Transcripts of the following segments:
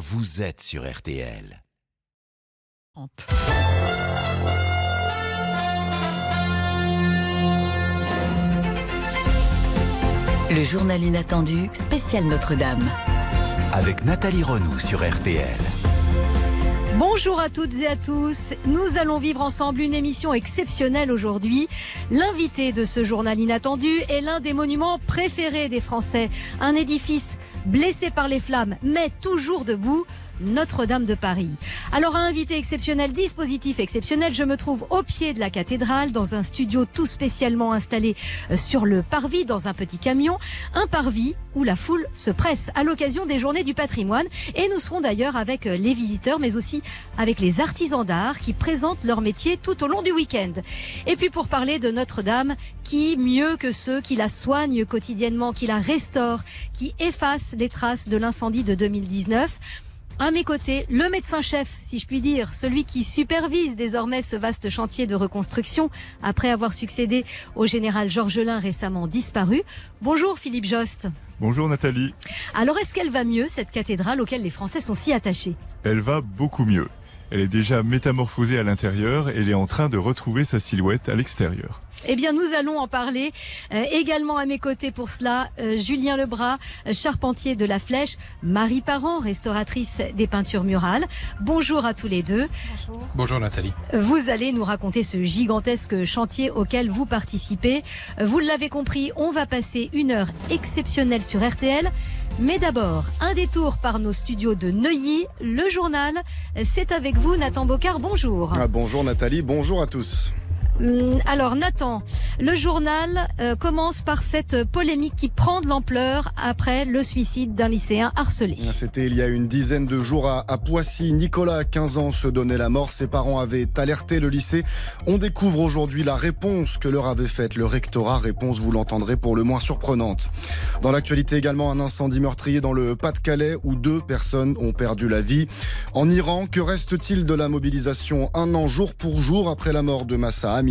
vous êtes sur RTL. Le journal inattendu, spécial Notre-Dame. Avec Nathalie Renaud sur RTL. Bonjour à toutes et à tous. Nous allons vivre ensemble une émission exceptionnelle aujourd'hui. L'invité de ce journal inattendu est l'un des monuments préférés des Français. Un édifice blessé par les flammes, mais toujours debout. Notre-Dame de Paris. Alors, un invité exceptionnel, dispositif exceptionnel, je me trouve au pied de la cathédrale, dans un studio tout spécialement installé euh, sur le parvis, dans un petit camion. Un parvis où la foule se presse à l'occasion des journées du patrimoine. Et nous serons d'ailleurs avec euh, les visiteurs, mais aussi avec les artisans d'art qui présentent leur métier tout au long du week-end. Et puis, pour parler de Notre-Dame, qui, mieux que ceux qui la soignent quotidiennement, qui la restaurent, qui effacent les traces de l'incendie de 2019, à mes côtés, le médecin-chef, si je puis dire, celui qui supervise désormais ce vaste chantier de reconstruction après avoir succédé au général Georges Lin récemment disparu. Bonjour Philippe Jost. Bonjour Nathalie. Alors est-ce qu'elle va mieux, cette cathédrale auquel les Français sont si attachés? Elle va beaucoup mieux. Elle est déjà métamorphosée à l'intérieur et elle est en train de retrouver sa silhouette à l'extérieur. Eh bien, nous allons en parler. Euh, également à mes côtés pour cela, euh, Julien Lebras, euh, charpentier de la Flèche, Marie Parent, restauratrice des peintures murales. Bonjour à tous les deux. Bonjour. Bonjour Nathalie. Vous allez nous raconter ce gigantesque chantier auquel vous participez. Vous l'avez compris, on va passer une heure exceptionnelle sur RTL. Mais d'abord, un détour par nos studios de Neuilly, le journal. C'est avec vous, Nathan Bocard. Bonjour. Ah, bonjour Nathalie, bonjour à tous. Hum, alors Nathan, le journal euh, commence par cette polémique qui prend de l'ampleur après le suicide d'un lycéen harcelé. Ah, c'était il y a une dizaine de jours à, Poissy. Nicolas, 15 ans, se donnait la mort. Ses parents avaient alerté le lycée. On découvre aujourd'hui la réponse que leur avait faite le rectorat. Réponse, vous l'entendrez, pour le moins surprenante. Dans l'actualité également, un incendie meurtrier dans le Pas-de-Calais où deux personnes ont perdu la vie. En Iran, que reste-t-il de la mobilisation un an jour pour jour après la mort de Massa Amini?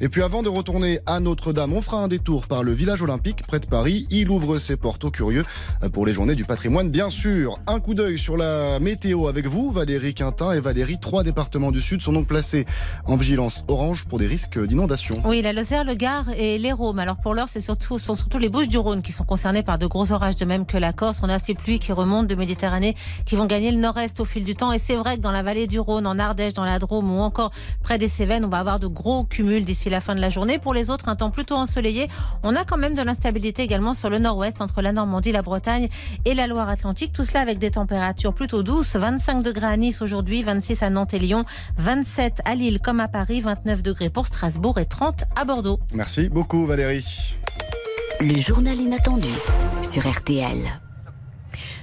Et puis avant de retourner à Notre-Dame, on fera un détour par le village olympique près de Paris. Il ouvre ses portes aux curieux pour les journées du patrimoine, bien sûr. Un coup d'œil sur la météo avec vous, Valérie Quintin et Valérie. Trois départements du Sud sont donc placés en vigilance orange pour des risques d'inondation. Oui, la Lozère, le Gard et les. Alors pour l'heure, c'est surtout, sont surtout les Bouches du Rhône qui sont concernées par de gros orages, de même que la Corse. On a ces pluies qui remontent de Méditerranée, qui vont gagner le nord-est au fil du temps. Et c'est vrai que dans la vallée du Rhône, en Ardèche, dans la Drôme ou encore près des Cévennes, on va avoir de gros cumul d'ici la fin de la journée. Pour les autres, un temps plutôt ensoleillé. On a quand même de l'instabilité également sur le nord-ouest entre la Normandie, la Bretagne et la Loire-Atlantique. Tout cela avec des températures plutôt douces. 25 degrés à Nice aujourd'hui, 26 à Nantes et Lyon, 27 à Lille comme à Paris, 29 degrés pour Strasbourg et 30 à Bordeaux. Merci beaucoup Valérie. Le journal inattendu sur RTL.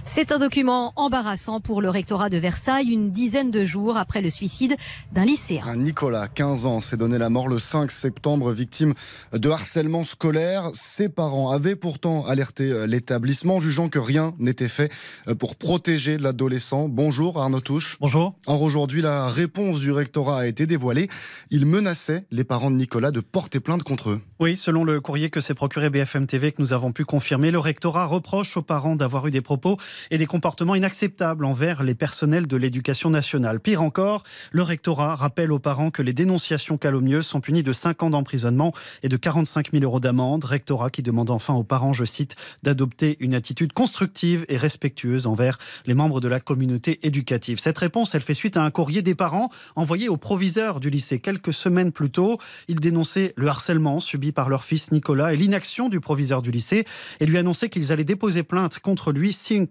C'est un document embarrassant pour le rectorat de Versailles, une dizaine de jours après le suicide d'un lycéen. Nicolas, 15 ans, s'est donné la mort le 5 septembre, victime de harcèlement scolaire. Ses parents avaient pourtant alerté euh, l'établissement, jugeant que rien n'était fait euh, pour protéger l'adolescent. Bonjour Arnaud Touche. Bonjour. Or aujourd'hui, la réponse du rectorat a été dévoilée. Il menaçait les parents de Nicolas de porter plainte contre eux. Oui, selon le courrier que s'est procuré BFM TV que nous avons pu confirmer, le rectorat reproche aux parents d'avoir eu des propos et des comportements inacceptables envers les personnels de l'éducation nationale. Pire encore, le rectorat rappelle aux parents que les dénonciations calomnieuses sont punies de 5 ans d'emprisonnement et de 45 000 euros d'amende. Rectorat qui demande enfin aux parents, je cite, d'adopter une attitude constructive et respectueuse envers les membres de la communauté éducative. Cette réponse, elle fait suite à un courrier des parents envoyé au proviseur du lycée quelques semaines plus tôt. Il dénonçait le harcèlement subi par leur fils Nicolas et l'inaction du proviseur du lycée et lui annonçait qu'ils allaient déposer plainte contre lui si une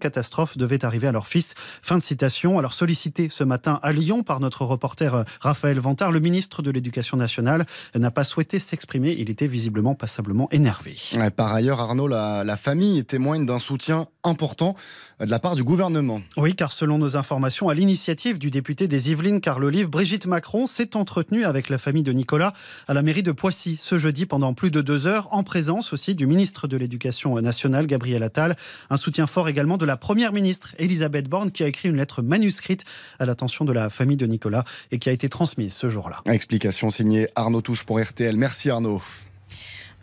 devait arriver à leur fils. Fin de citation. Alors sollicité ce matin à Lyon par notre reporter euh, Raphaël Vantard, le ministre de l'Éducation nationale n'a pas souhaité s'exprimer. Il était visiblement passablement énervé. Par ailleurs, Arnaud, la, la famille témoigne d'un soutien important de la part du gouvernement. Oui, car selon nos informations, à l'initiative du député des Yvelines, Carl Olive, Brigitte Macron s'est entretenue avec la famille de Nicolas à la mairie de Poissy ce jeudi pendant plus de deux heures, en présence aussi du ministre de l'Éducation nationale, Gabriel Attal. Un soutien fort également de la première ministre, Elisabeth Borne, qui a écrit une lettre manuscrite à l'attention de la famille de Nicolas et qui a été transmise ce jour-là. Explication signée Arnaud Touche pour RTL. Merci Arnaud.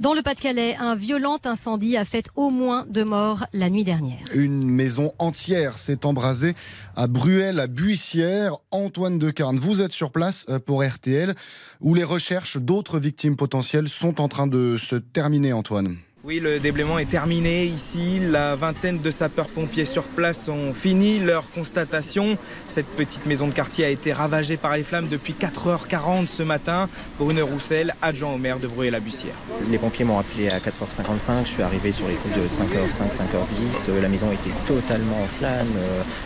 Dans le Pas-de-Calais, un violent incendie a fait au moins deux morts la nuit dernière. Une maison entière s'est embrasée à Bruel, à Buissière. Antoine Decarne, vous êtes sur place euh, pour RTL, où les recherches d'autres victimes potentielles sont en train de se terminer, Antoine. Oui, le déblaiement est terminé ici. La vingtaine de sapeurs-pompiers sur place ont fini leur constatation. Cette petite maison de quartier a été ravagée par les flammes depuis 4h40 ce matin. Brune Roussel, adjoint au maire de Bruy-la-Bussière. Les pompiers m'ont appelé à 4h55. Je suis arrivé sur les coups de 5h05, 5h10. La maison était totalement en flammes.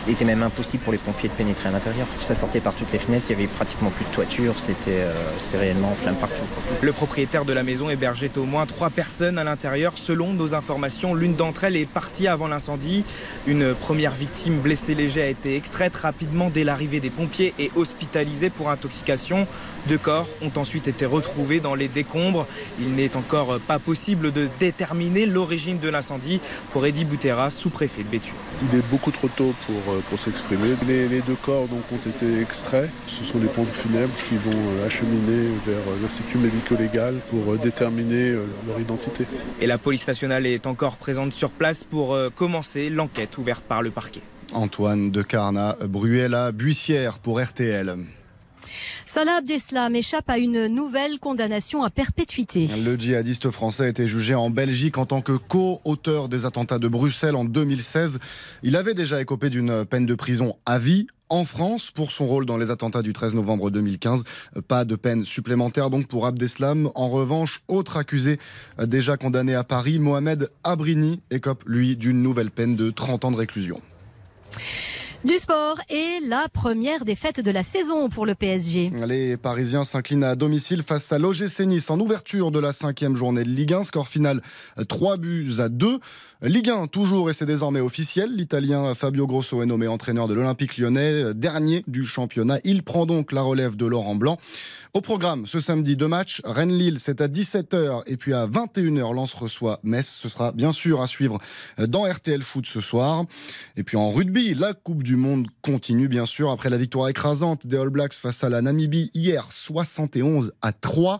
Il était même impossible pour les pompiers de pénétrer à l'intérieur. Ça sortait par toutes les fenêtres. Il y avait pratiquement plus de toiture. C'était euh, réellement en flammes partout. Le propriétaire de la maison hébergeait au moins trois personnes à l'intérieur. Selon nos informations, l'une d'entre elles est partie avant l'incendie. Une première victime blessée léger a été extraite rapidement dès l'arrivée des pompiers et hospitalisée pour intoxication. Deux corps ont ensuite été retrouvés dans les décombres. Il n'est encore pas possible de déterminer l'origine de l'incendie pour Eddie Boutera, sous-préfet de Béthune. Il est beaucoup trop tôt pour, euh, pour s'exprimer. Les, les, deux corps donc, ont été extraits. Ce sont les pompes funèbres qui vont euh, acheminer vers euh, l'Institut médico-légal pour déterminer leur identité. Et la police nationale est encore présente sur place pour commencer l'enquête ouverte par le parquet. Antoine de Carna, Bruella, Buissière pour RTL. Salah Abdeslam échappe à une nouvelle condamnation à perpétuité. Le djihadiste français a été jugé en Belgique en tant que co-auteur des attentats de Bruxelles en 2016. Il avait déjà écopé d'une peine de prison à vie en France pour son rôle dans les attentats du 13 novembre 2015. Pas de peine supplémentaire donc pour Abdeslam. En revanche, autre accusé déjà condamné à Paris, Mohamed Abrini écope lui d'une nouvelle peine de 30 ans de réclusion. Du sport et la première défaite de la saison pour le PSG. Les Parisiens s'inclinent à domicile face à l'OGC Nice en ouverture de la cinquième journée de Ligue 1. Score final 3 buts à 2. Ligue 1 toujours et c'est désormais officiel. L'Italien Fabio Grosso est nommé entraîneur de l'Olympique lyonnais, dernier du championnat. Il prend donc la relève de Laurent Blanc. Au programme, ce samedi, deux matchs. Rennes-Lille, c'est à 17h et puis à 21h, Lens reçoit Metz. Ce sera bien sûr à suivre dans RTL Foot ce soir. Et puis en rugby, la Coupe du Monde continue bien sûr après la victoire écrasante des All Blacks face à la Namibie hier 71 à 3.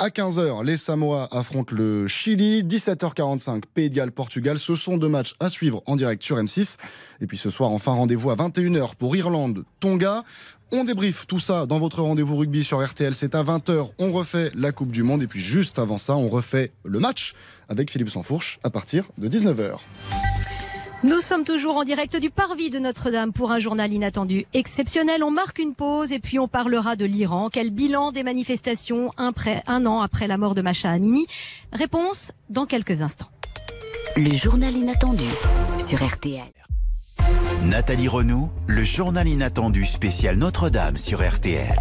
À 15h, les Samoa affrontent le Chili. 17h45, Pays de Galles, Portugal. Ce sont deux matchs à suivre en direct sur M6. Et puis ce soir, enfin, rendez-vous à 21h pour Irlande, Tonga. On débriefe tout ça dans votre rendez-vous rugby sur RTL. C'est à 20h. On refait la Coupe du Monde. Et puis juste avant ça, on refait le match avec Philippe Sansfourche à partir de 19h. Nous sommes toujours en direct du Parvis de Notre-Dame pour un journal inattendu exceptionnel. On marque une pause et puis on parlera de l'Iran. Quel bilan des manifestations un, un an après la mort de Macha Amini? Réponse dans quelques instants. Le journal inattendu sur RTL. Nathalie Renaud, le journal inattendu spécial Notre-Dame sur RTL.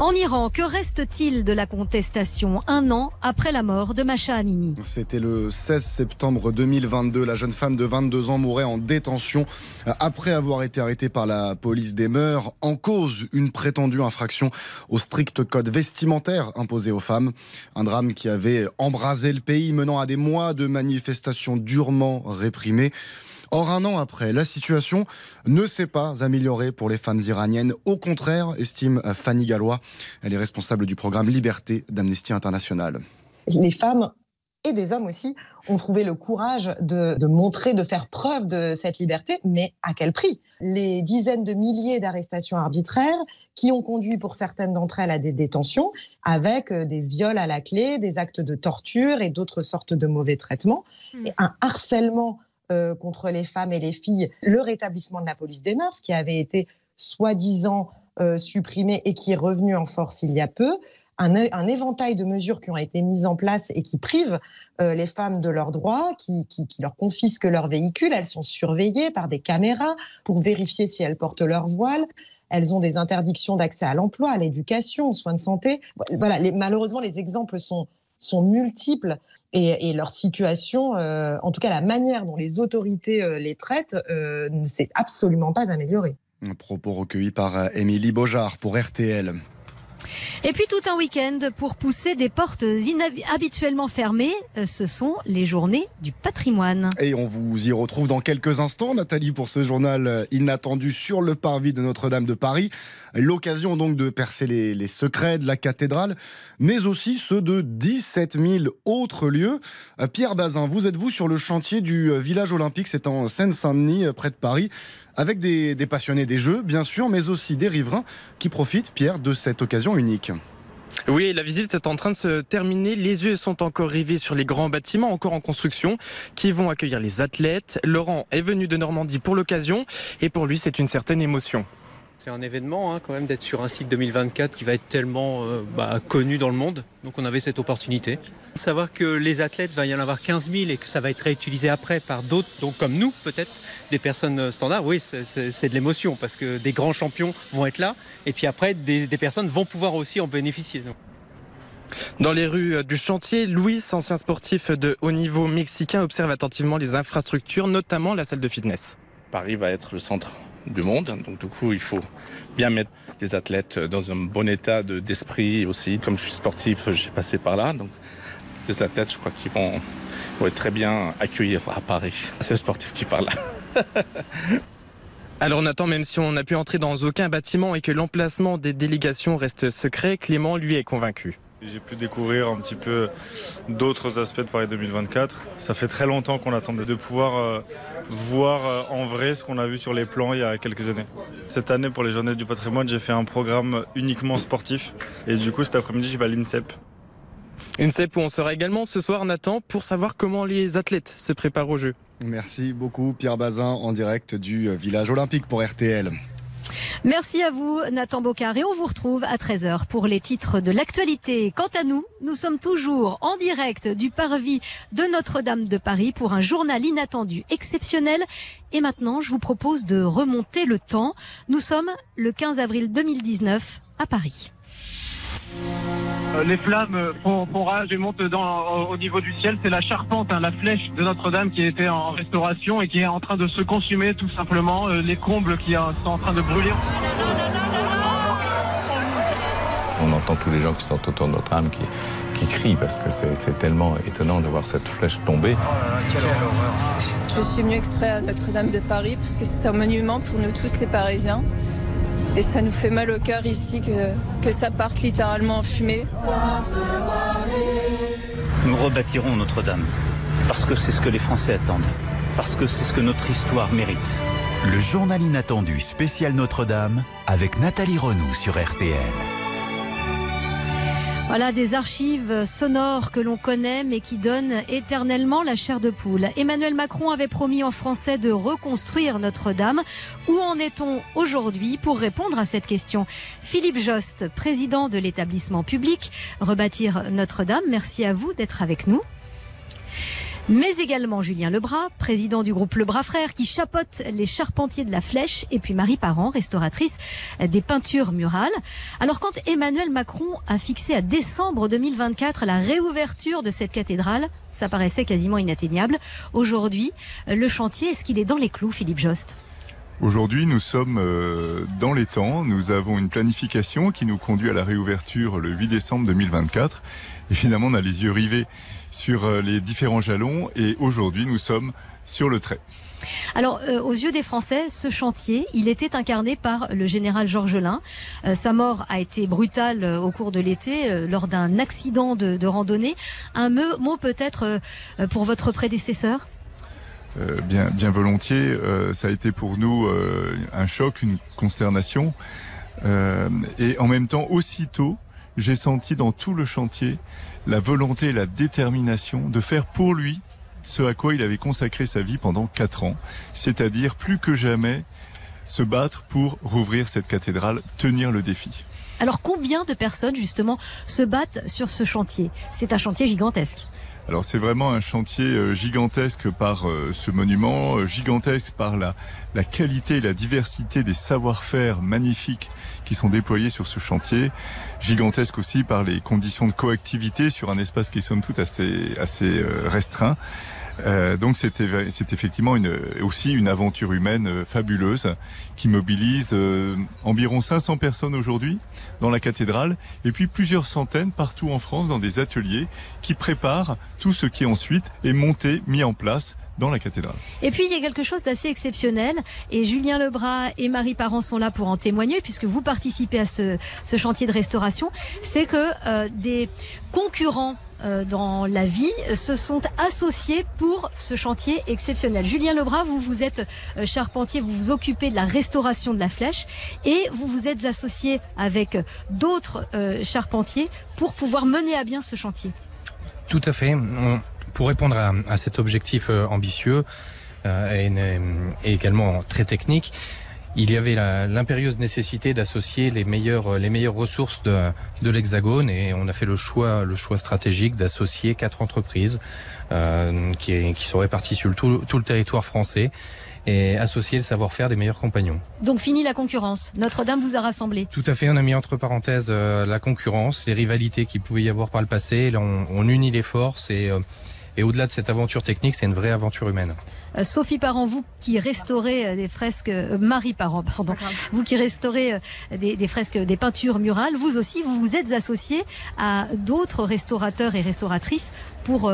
En Iran, que reste-t-il de la contestation un an après la mort de Masha Amini C'était le 16 septembre 2022. La jeune femme de 22 ans mourait en détention après avoir été arrêtée par la police des mœurs en cause une prétendue infraction au strict code vestimentaire imposé aux femmes. Un drame qui avait embrasé le pays menant à des mois de manifestations durement réprimées. Or, un an après, la situation ne s'est pas améliorée pour les femmes iraniennes. Au contraire, estime Fanny Gallois. Elle est responsable du programme Liberté d'Amnesty International. Les femmes et des hommes aussi ont trouvé le courage de, montrer, de faire preuve de cette liberté, mais à quel prix? Les dizaines de milliers d'arrestations arbitraires qui ont conduit pour certaines d'entre elles à des détentions, avec euh, des viols à la clé, des actes de torture et d'autres sortes de mauvais traitements, hmm. et un harcèlement euh, contre les femmes et les filles, le rétablissement de la police des mœurs, qui avait été soi-disant euh, supprimé et qui est revenu en force il y a peu, un, éventail de mesures qui ont été mises en place et qui privent euh, les femmes de leurs droits, qui, leur confisquent leurs véhicules. Elles sont surveillées par des caméras pour vérifier si elles portent leur voile. Elles ont des interdictions d'accès à l'emploi, à l'éducation, aux soins de santé. Voilà, malheureusement, les exemples sont, sont multiples et, leur situation, euh, en tout cas la manière dont les autorités euh, les traitent, euh, ne s'est absolument pas améliorée. Un propos recueilli par Émilie Beaujard pour RTL. Et puis tout un week-end pour pousser des portes habituellement fermées. Euh, ce sont les journées du patrimoine. Et on vous y retrouve dans quelques instants, Nathalie, pour ce journal euh, inattendu sur le parvis de Notre-Dame de Paris. L'occasion donc de percer les, les, secrets de la cathédrale, mais aussi ceux de 17 000 autres lieux. Euh, Pierre Bazin, vous êtes-vous sur le chantier du village olympique? C'est en Seine-Saint-Denis, près de Paris avec des, passionnés des jeux, bien sûr, mais aussi des riverains qui profitent, Pierre, de cette occasion unique. Oui, la visite est en train de se terminer. Les yeux sont encore rivés sur les grands bâtiments encore en construction qui vont accueillir les athlètes. Laurent est venu de Normandie pour l'occasion et pour lui c'est une certaine émotion. C'est un événement hein, quand même d'être sur un site 2024 qui va être tellement euh, bah, connu dans le monde. Donc on avait cette opportunité. Savoir que les athlètes, va y en avoir 15 000 et que ça va être réutilisé après par d'autres, donc comme nous peut-être, des personnes standards, oui, c'est de l'émotion parce que des grands champions vont être là et puis après des, des personnes vont pouvoir aussi en bénéficier. Dans les rues du chantier, Louis, ancien sportif de haut niveau mexicain, observe attentivement les infrastructures, notamment la salle de fitness. Paris va être le centre du monde. Donc du coup, il faut bien mettre les athlètes dans un bon état d'esprit aussi. Comme je suis sportif, j'ai passé par là. Donc les athlètes, je crois qu'ils vont, être très bien accueillis à Paris. C'est le sportif qui parle. Alors Nathan, même si on n'a pu entrer dans aucun bâtiment et que l'emplacement des délégations reste secret, Clément lui est convaincu. J'ai pu découvrir un petit peu d'autres aspects de Paris 2024. Ça fait très longtemps qu'on attendait de pouvoir euh, voir euh, en vrai ce qu'on a vu sur les plans il y a quelques années. Cette année, pour les Journées du patrimoine, j'ai fait un programme uniquement sportif. Et du coup, cet après-midi, je vais à l'INSEP. INSEP où on sera également ce soir, Nathan, pour savoir comment les athlètes se préparent au jeu. Merci beaucoup, Pierre Bazin, en direct du village olympique pour RTL. Merci à vous, Nathan Bocard. Et on vous retrouve à 13h pour les titres de l'actualité. Quant à nous, nous sommes toujours en direct du parvis de Notre-Dame de Paris pour un journal inattendu exceptionnel. Et maintenant, je vous propose de remonter le temps. Nous sommes le 15 avril 2019 à Paris. Euh, les flammes font, rage et montent dans, au niveau du ciel. C'est la charpente, hein, la flèche de Notre-Dame qui était en restauration et qui est en train de se consumer tout simplement. Euh, les combles qui sont en train de brûler. On entend tous les gens qui sont autour de Notre-Dame qui, qui crient parce que c'est tellement étonnant de voir cette flèche tomber. Je suis venu exprès à Notre-Dame de Paris parce que c'est un monument pour nous tous ces Parisiens. Et ça nous fait mal au cœur ici que, que ça parte littéralement en fumée. Nous rebâtirons Notre-Dame, parce que c'est ce que les Français attendent, parce que c'est ce que notre histoire mérite. Le journal inattendu spécial Notre-Dame avec Nathalie Renou sur RTL. Voilà des archives sonores que l'on connaît mais qui donnent éternellement la chair de poule. Emmanuel Macron avait promis en français de reconstruire Notre-Dame. Où en est-on aujourd'hui pour répondre à cette question? Philippe Jost, président de l'établissement public Rebâtir Notre-Dame, merci à vous d'être avec nous mais également Julien Lebras, président du groupe Lebras Frères, qui chapote les charpentiers de la Flèche, et puis Marie Parent, restauratrice des peintures murales. Alors quand Emmanuel Macron a fixé à décembre 2024 la réouverture de cette cathédrale, ça paraissait quasiment inatteignable. Aujourd'hui, le chantier, est-ce qu'il est dans les clous, Philippe Jost? Aujourd'hui, nous sommes euh, dans les temps. Nous avons une planification qui nous conduit à la réouverture le 8 décembre 2024. Évidemment, on a les yeux rivés sur euh, les différents jalons et aujourd'hui nous sommes sur le trait. Alors, euh, aux yeux des Français, ce chantier, il était incarné par le général Georges Lain. Euh, sa mort a été brutale au cours de l'été lors d'un accident de, randonnée. Un mot, peut-être pour votre prédécesseur? Bien, bien volontiers. ça a été pour nous un choc, une consternation. et en même temps, aussitôt, j'ai senti dans tout le chantier la volonté et la détermination de faire pour lui ce à quoi il avait consacré sa vie pendant quatre ans, c'est-à-dire plus que jamais se battre pour rouvrir cette cathédrale, tenir le défi. Alors combien de personnes justement se battent sur ce chantier? C'est un chantier gigantesque. Alors c'est vraiment un chantier euh, gigantesque par euh, ce monument, euh, gigantesque par la, qualité et la diversité des savoir-faire magnifiques qui sont déployés sur ce chantier, gigantesque aussi par les conditions de coactivité sur un espace qui est somme toute assez, assez restreint. Euh, donc c'est effectivement aussi une aventure humaine euh, fabuleuse qui mobilise euh, environ 500 personnes aujourd'hui dans la cathédrale et puis plusieurs centaines partout en France dans des ateliers qui préparent tout ce qui ensuite est monté, mis en place dans la cathédrale. Et puis il y a quelque chose d'assez exceptionnel et Julien Lebras et Marie Parent sont là pour en témoigner puisque vous participez à ce, ce chantier de restauration, c'est que euh, des concurrents euh, dans la vie se sont associés pour ce chantier exceptionnel. Julien Lebras, vous vous êtes euh, charpentier, vous vous occupez de la restauration de la flèche et vous vous êtes associé avec d'autres charpentiers pour pouvoir mener à bien ce chantier. Tout à fait. On, pour répondre à, à cet objectif euh, ambitieux euh, et, et, également très technique, il y avait l'impérieuse nécessité d'associer les meilleures les meilleures ressources de, de l'Hexagone et on a fait le choix le choix stratégique d'associer quatre entreprises euh, qui, qui sont réparties sur le, tout, tout le territoire français et associer le savoir-faire des meilleurs compagnons. Donc fini la concurrence. Notre-Dame vous a rassemblé. Tout à fait. On a mis entre parenthèses euh, la concurrence, les rivalités qu'il pouvait y avoir par le passé. Là, on, on unit les forces et euh, et au-delà de cette aventure technique, c'est une vraie aventure humaine. Euh, Sophie Parent, vous qui restaurez euh, des fresques, euh, Marie Parent, pardon, vous qui restaurez des, des, fresques, des peintures murales, vous aussi, vous vous êtes associé à d'autres restaurateurs et restauratrices pour,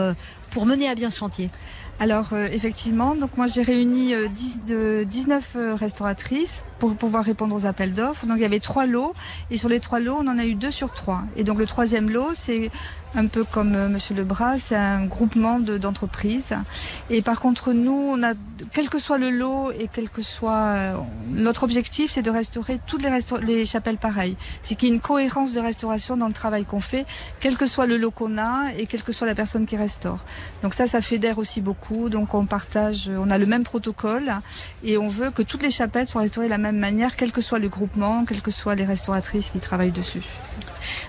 pour mener à bien ce chantier. Alors euh, effectivement, donc moi j'ai réuni euh, 10 de 19 euh, restauratrices pour pouvoir répondre aux appels d'offres. Donc il y avait trois lots et sur les trois lots, on en a eu deux sur trois. Et donc le troisième lot, c'est un peu comme euh, Monsieur Lebras, c'est un groupement d'entreprises. et par contre, nous, on a, quel que soit le lot et quel que soit euh, notre objectif, c'est de restaurer toutes les, les chapelles pareilles. C'est qu'il y ait une cohérence de restauration dans le travail qu'on fait, quel que soit le lot qu'on a et quelle que soit la personne qui restaure. Donc ça, ça fédère aussi beaucoup donc on partage, on a le même protocole et on veut que toutes les chapelles soient restaurées de la même manière, quel que soit le groupement, quelles que soient les restauratrices qui travaillent dessus.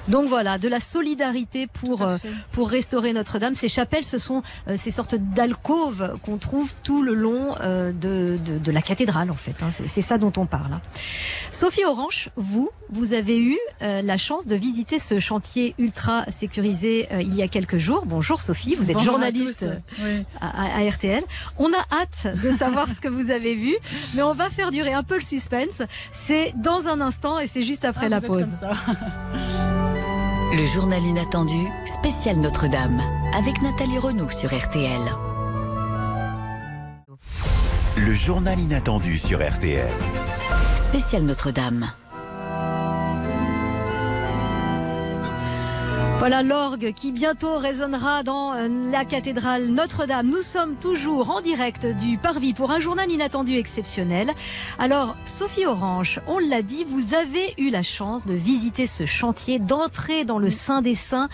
Donc voilà, de la solidarité pour euh, pour restaurer Notre-Dame. Ces chapelles, ce sont euh, ces sortes d'alcôves qu'on trouve tout le long euh, de, de, de, la cathédrale en fait. Hein. C'est ça dont on parle. Hein. Sophie Orange, vous, vous avez eu la chance de visiter ce chantier ultra sécurisé il y a quelques jours. Bonjour Sophie, vous êtes Bonjour journaliste à, oui. à, à, RTL. On a hâte de savoir ce que vous avez vu, mais on va faire durer un peu le suspense. C'est dans un instant et c'est juste après ah, la pause. Le journal inattendu, spécial Notre-Dame, avec Nathalie Renaud sur RTL. Le journal inattendu sur RTL. Spécial Notre-Dame. Voilà l'orgue qui bientôt résonnera dans euh, la cathédrale Notre-Dame. Nous sommes toujours en direct du Parvis pour un journal inattendu exceptionnel. Alors, Sophie Orange, on l'a dit, vous avez eu la chance de visiter ce chantier, d'entrer dans le sein des saints.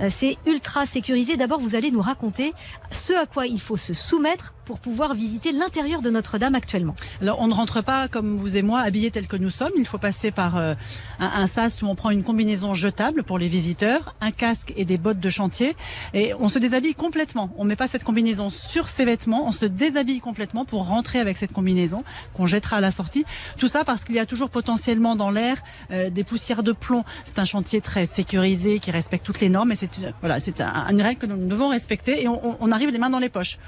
Euh, c'est ultra sécurisé. D'abord, vous allez nous raconter ce à quoi il faut se soumettre pour pouvoir visiter l'intérieur de Notre-Dame actuellement. Alors, on ne rentre pas comme vous et moi habillés tels que nous sommes. Il faut passer par euh, un, un sas où on prend une combinaison jetable pour les visiteurs, un casque et des bottes de chantier. Et on se déshabille complètement. On met pas cette combinaison sur ses vêtements. On se déshabille complètement pour rentrer avec cette combinaison qu'on jettera à la sortie. Tout ça parce qu'il y a toujours potentiellement dans l'air euh, des poussières de plomb. C'est un chantier très sécurisé qui respecte toutes les normes. Et c'est une, voilà, c'est un, une règle que nous devons respecter. Et on, on arrive les mains dans les poches.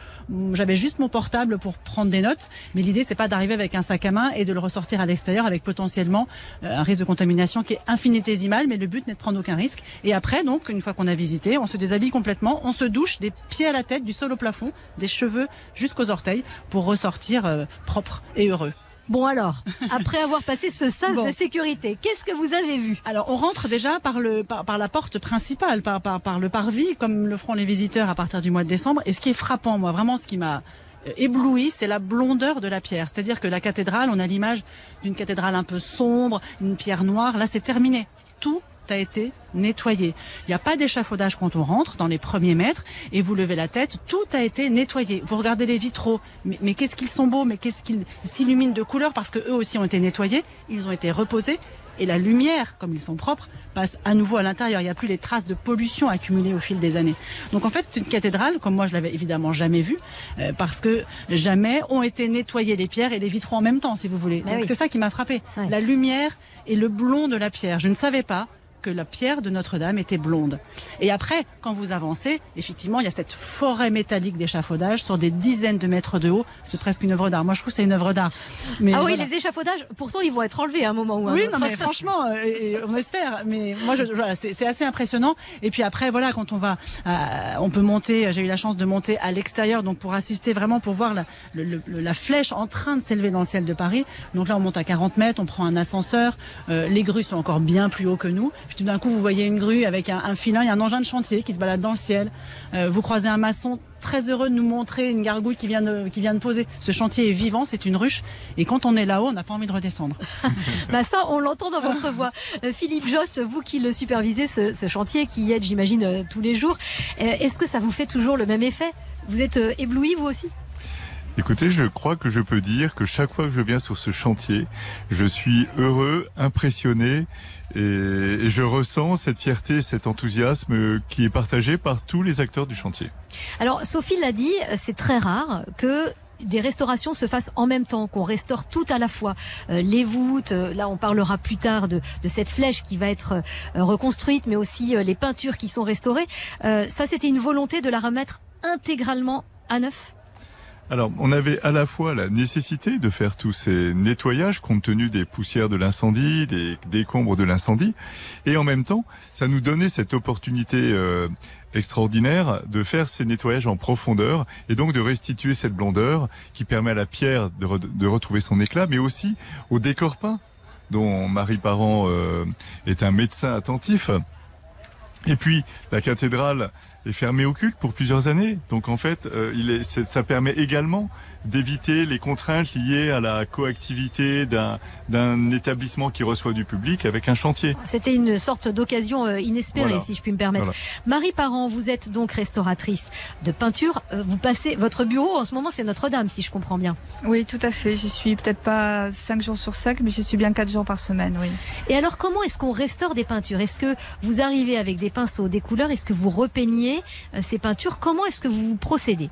J'avais juste mon portable pour prendre des notes, mais l'idée c'est pas d'arriver avec un sac à main et de le ressortir à l'extérieur avec potentiellement euh, un risque de contamination qui est infinitésimal, mais le but n'est de prendre aucun risque. Et après, donc, une fois qu'on a visité, on se déshabille complètement, on se douche des pieds à la tête, du sol au plafond, des cheveux jusqu'aux orteils pour ressortir euh, propre et heureux. Bon alors, après avoir passé ce sas bon. de sécurité, qu'est-ce que vous avez vu? Alors on rentre déjà par le par, par la porte principale, par, par par le parvis, comme le feront les visiteurs à partir du mois de décembre. Et ce qui est frappant, moi, vraiment, ce qui m'a ébloui, c'est la blondeur de la pierre. C'est-à-dire que la cathédrale, on a l'image d'une cathédrale un peu sombre, une pierre noire. Là, c'est terminé. Tout a été nettoyé. Il n'y a pas d'échafaudage quand on rentre dans les premiers mètres et vous levez la tête, tout a été nettoyé. Vous regardez les vitraux, mais, mais qu'est-ce qu'ils sont beaux, mais qu'est-ce qu'ils s'illuminent de couleurs parce que eux aussi ont été nettoyés, ils ont été reposés et la lumière, comme ils sont propres, passe à nouveau à l'intérieur. Il n'y a plus les traces de pollution accumulées au fil des années. Donc en fait, c'est une cathédrale, comme moi je l'avais évidemment jamais vue, euh, parce que jamais ont été nettoyées les pierres et les vitraux en même temps, si vous voulez. Bah oui. c'est ça qui m'a frappé. La lumière et le blond de la pierre. Je ne savais pas que la pierre de Notre-Dame était blonde. Et après, quand vous avancez, effectivement, il y a cette forêt métallique d'échafaudage sur des dizaines de mètres de haut. C'est presque une œuvre d'art. Moi, je trouve que c'est une œuvre d'art. Mais ah oui, les échafaudages, pourtant ils vont être enlevés à un moment ou à un Oui, autre. non, mais franchement, euh, et- et on espère. Mais moi, je, voilà, c'est c'est assez impressionnant. Et puis après, voilà, quand on va, euh, on peut monter. J'ai eu la chance de monter à l'extérieur, donc pour assister vraiment, pour voir la, le- le- la flèche en train de s'élever dans le ciel de Paris. Donc là, on monte à 40 mètres, on prend un ascenseur. Euh, les grues sont encore bien plus haut que nous. Puis tout d'un coup, vous voyez une grue avec un, un filin, il y a un engin de chantier qui se balade dans le ciel. Euh, vous croisez un maçon très heureux de nous montrer une gargouille qui vient de, qui vient de poser. Ce chantier est vivant, c'est une ruche. Et quand on est là-haut, on n'a pas envie de redescendre. Bah ça, on l'entend dans votre voix. Euh, Philippe Jost, vous qui le supervisez, ce, ce chantier, qui y êtes, j'imagine, euh, tous les jours, est-ce que ça vous fait toujours le même effet? Vous êtes euh, ébloui, vous aussi? Écoutez, je crois que je peux dire que chaque fois que je viens sur ce chantier, je suis heureux, impressionné et, je ressens cette fierté, cet enthousiasme qui est partagé par tous les acteurs du chantier. Alors, Sophie l'a dit, c'est très rare que des restaurations se fassent en même temps, qu'on restaure tout à la fois. Euh, les voûtes, euh, là on parlera plus tard de, cette flèche qui va être euh, reconstruite, mais aussi les peintures qui sont restaurées. Ça, c'était une volonté de la remettre intégralement à neuf? Alors, on avait à la fois la nécessité de faire tous ces nettoyages compte tenu des poussières de l'incendie, des décombres de l'incendie, et en même temps, ça nous donnait cette opportunité euh, extraordinaire de faire ces nettoyages en profondeur et donc de restituer cette blondeur qui permet à la pierre de, re- de retrouver son éclat, mais aussi au décor peint dont Marie Parent euh, est un médecin attentif. Et puis, la cathédrale est fermée au culte pour plusieurs années. Donc, en fait, euh, il est, ça permet également d'éviter les contraintes liées à la coactivité d'un, d'un établissement qui reçoit du public avec un chantier. C'était une sorte d'occasion euh, inespérée, Voilà. si je puis me permettre. Voilà. Marie Parent, vous êtes donc restauratrice de peinture. Euh, Vous passez votre bureau en ce moment, c'est Notre-Dame, si je comprends bien. Oui, tout à fait. J'y suis peut-être pas 5 jours sur 5, mais j'y suis bien 4 jours par semaine, oui. Et alors, comment est-ce qu'on restaure des peintures? Est-ce que vous arrivez avec des pinceaux, des couleurs? Est-ce que vous repeignez euh, ces peintures? Comment est-ce que vous procédez?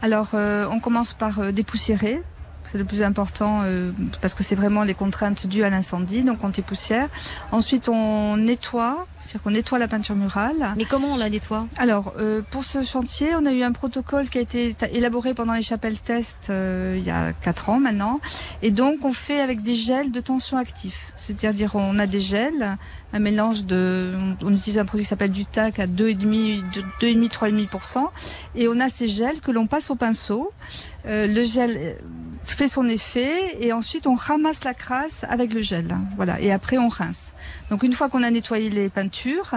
Alors, euh, on commence par euh, dépoussiérer. C'est le plus important euh, parce que c'est vraiment les contraintes dues à l'incendie, donc on dépoussière. Ensuite, on nettoie, c'est-à-dire qu'on nettoie la peinture murale. Mais comment on la nettoie? Alors, euh, pour ce chantier, on a eu un protocole qui a été élaboré pendant les chapelles test euh, il y a quatre ans maintenant. Et donc, on fait avec des gels de tension actifs. C'est-à-dire, on a des gels, un mélange de... On, on utilise un produit qui s'appelle du TAC à 2,5, 2,5, 3,5%. Et on a ces gels que l'on passe au pinceau. Le gel fait son effet et ensuite on ramasse la crasse avec le gel. Voilà. Et après, on rince. Donc, une fois qu'on a nettoyé les peintures,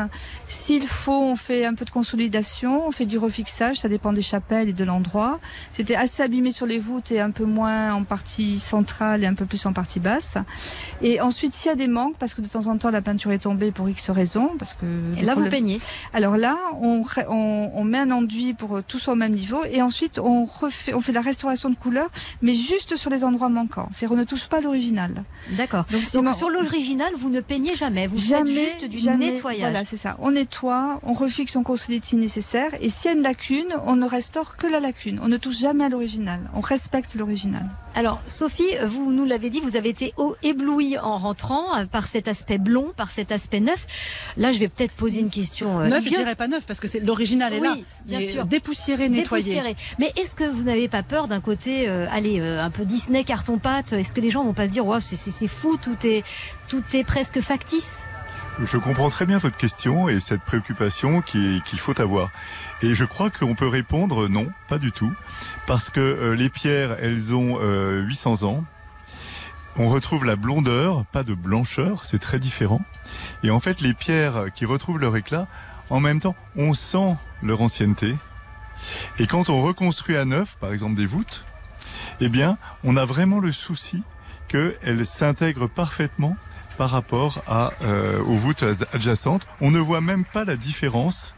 s'il faut, on fait un peu de consolidation, on fait du refixage, ça dépend des chapelles et de l'endroit. C'était assez abîmé sur les voûtes et un peu moins en partie centrale et un peu plus en partie basse. Et ensuite, s'il y a des manques, parce que de temps en temps la peinture est tombée pour X raisons, parce que Et là, vous peignez Alors là, on, on, on met un enduit pour euh, tout soit au même niveau et ensuite on refait, on fait la restauration de couleur, mais juste sur les endroits manquants. C'est-à-dire on ne touche pas l'original. D'accord. Donc, sur l'original, vous ne peignez jamais. Vous jamais, faites juste du jamais. nettoyage. Voilà, c'est ça. On nettoie, on refixe, on consolide si nécessaire. Et s'il y a une lacune, on ne restaure que la lacune. On ne touche jamais à l'original. On respecte l'original. Alors, Sophie, vous nous l'avez dit, vous avez été éblouie en rentrant euh, par cet aspect blond, par cet aspect neuf. Là, je vais peut-être poser une question. euh, Neuf, je dirais pas neuf, parce que c'est l'original est Oui, là. bien sûr. Dépoussiérer, nettoyer. Dépoussiérer. Mais est-ce que vous n'avez pas peur d'un côté, euh, allez, euh, un peu Disney carton pâte Est-ce que les gens vont pas se dire, ouais, c'est fou, tout est, tout est presque factice? Je comprends très bien votre question et cette préoccupation qui- qu'il faut avoir. Et je crois qu'on peut répondre non, pas du tout, parce que euh, les pierres, elles ont euh, 800 ans. On retrouve la blondeur, pas de blancheur, c'est très différent. Et en fait, les pierres qui retrouvent leur éclat, en même temps, on sent leur ancienneté. Et quand on reconstruit à neuf, par exemple des voûtes, eh bien, on a vraiment le souci qu'elles s'intègrent parfaitement par rapport euh, aux voûtes adjacentes. On ne voit même pas la différence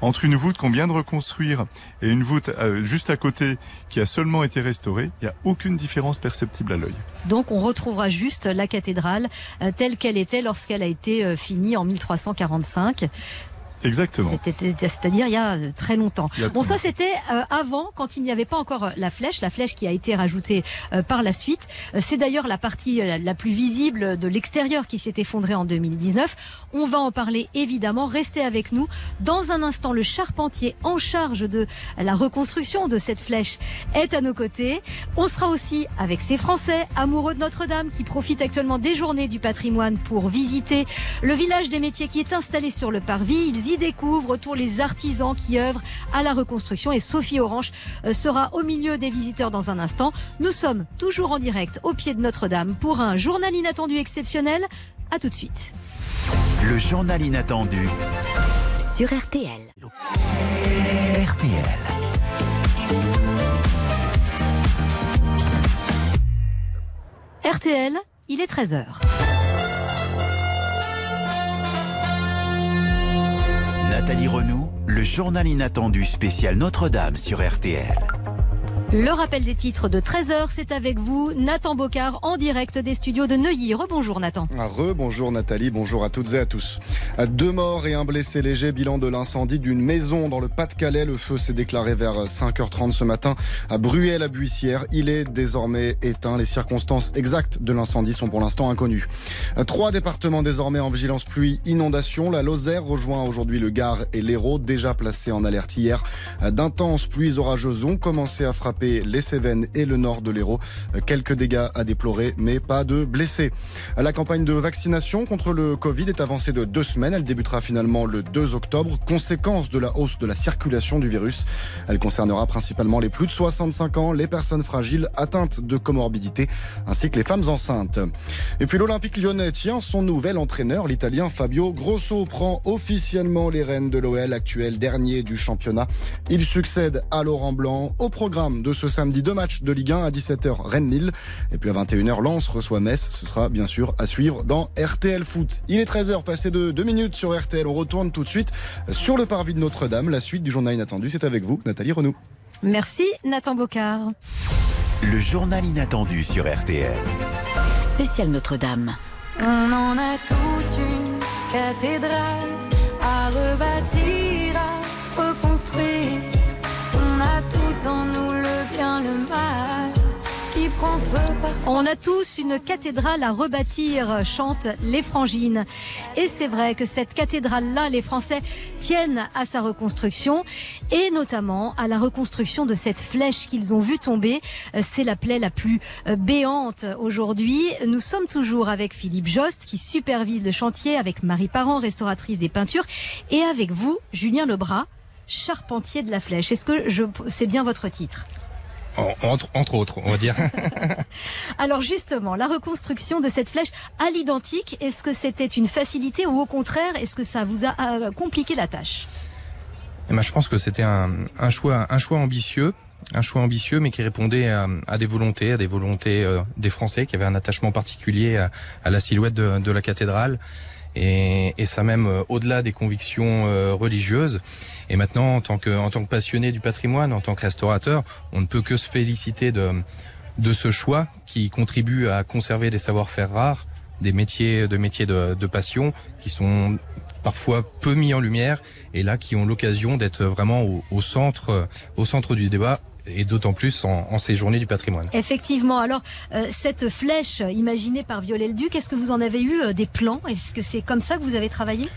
Entre une voûte qu'on vient de reconstruire et une voûte euh, juste à côté qui a seulement été restaurée, il n'y a aucune différence perceptible à l'œil. Donc on retrouvera juste la cathédrale euh, telle qu'elle était lorsqu'elle a été finie en 1345. Exactement. C'est-à-dire il y a euh, très longtemps. bon, ça c'était euh, avant, quand il n'y avait pas encore euh, la flèche, la flèche qui a été rajoutée par la suite. c'est d'ailleurs la partie la plus visible de l'extérieur qui s'est effondrée en 2019. On va en parler évidemment. Restez avec nous. Dans un instant, le charpentier en charge de la reconstruction de cette flèche est à nos côtés. On sera aussi avec ces Français amoureux de Notre-Dame qui profitent actuellement des journées du patrimoine pour visiter le village des métiers qui est installé sur le parvis. Ils y découvrent tous les artisans qui œuvrent à la reconstruction et Sophie Orange euh, sera au milieu des visiteurs dans un instant. Nous sommes toujours en direct au pied de Notre-Dame pour un journal inattendu exceptionnel. À tout de suite. Le journal inattendu sur RTL. RTL. RTL, il est 13h. Nathalie Renaud, le journal inattendu spécial Notre-Dame sur RTL. Le rappel des titres de 13h, c'est avec vous, Nathan Bocard, en direct des studios de Neuilly. Rebonjour Nathan. Rebonjour Nathalie, bonjour à toutes et à tous. Deux morts et un blessé léger, bilan de l'incendie d'une maison dans le Pas-de-Calais. Le feu s'est déclaré vers 5h30 ce matin à Bruay-la-Buissière. Il est désormais éteint. Les circonstances exactes de l'incendie sont pour l'instant inconnues. Trois départements désormais en vigilance pluie inondation. La Lozère rejoint aujourd'hui le Gard et l'Hérault, déjà placés en alerte hier. D'intenses pluies orageuses ont commencé à frapper les Cévennes et le nord de l'Hérault. Quelques dégâts à déplorer, mais pas de blessés. La campagne de vaccination contre le Covid est avancée de deux semaines. Elle débutera finalement le 2 octobre, conséquence de la hausse de la circulation du virus. Elle concernera principalement les plus de 65 ans, les personnes fragiles atteintes de comorbidité, ainsi que les femmes enceintes. Et puis l'Olympique lyonnais tient son nouvel entraîneur, l'Italien Fabio Grosso, prend officiellement les rênes de l'OL, actuel dernier du championnat. Il succède à Laurent Blanc au programme de de ce samedi. Deux matchs de Ligue 1 à 17h Rennes-Lille. Et puis à 21h, Lens reçoit Metz. Ce sera bien sûr à suivre dans RTL Foot. Il est 13h, passé de 2 minutes sur RTL. On retourne tout de suite sur le parvis de Notre-Dame. La suite du journal inattendu, c'est avec vous, Nathalie Renaud. Merci Nathan Bocard. Le journal inattendu sur RTL. Spécial Notre-Dame. On en a tous une cathédrale à rebâtir, On a tous une cathédrale à rebâtir, chantent les frangines. Et c'est vrai que cette cathédrale-là, les Français tiennent à sa reconstruction et notamment à la reconstruction de cette flèche qu'ils ont vue tomber. C'est la plaie la plus euh, béante aujourd'hui. Nous sommes toujours avec Philippe Jost qui supervise le chantier, avec Marie Parent, restauratrice des peintures, et avec vous, Julien Lebras, charpentier de la flèche. Est-ce que je, c'est bien votre titre? Entre, entre, autres, on va dire. Alors justement, la reconstruction de cette flèche à l'identique, est-ce que c'était une facilité ou au contraire, est-ce que ça vous a compliqué la tâche? Eh ben, Je pense que c'était un, un, choix, un choix ambitieux. Un choix ambitieux, mais qui répondait à, des volontés, à des volontés euh, des Français qui avaient un attachement particulier à, à la silhouette de, de la cathédrale et, et ça même euh, au-delà des convictions euh, religieuses. Et maintenant, en tant que, en tant que passionné du patrimoine, en tant que restaurateur, on ne peut que se féliciter de, de ce choix qui contribue à conserver des savoir-faire rares, des métiers de métiers de, de passion qui sont parfois peu mis en lumière et là qui ont l'occasion d'être vraiment au, au, centre au centre du débat et d'autant plus en, en, ces journées du patrimoine. Effectivement. Alors, euh, cette flèche imaginée par Viollet-le-Duc, est-ce que vous en avez eu euh, des plans? Est-ce que c'est comme ça que vous avez travaillé?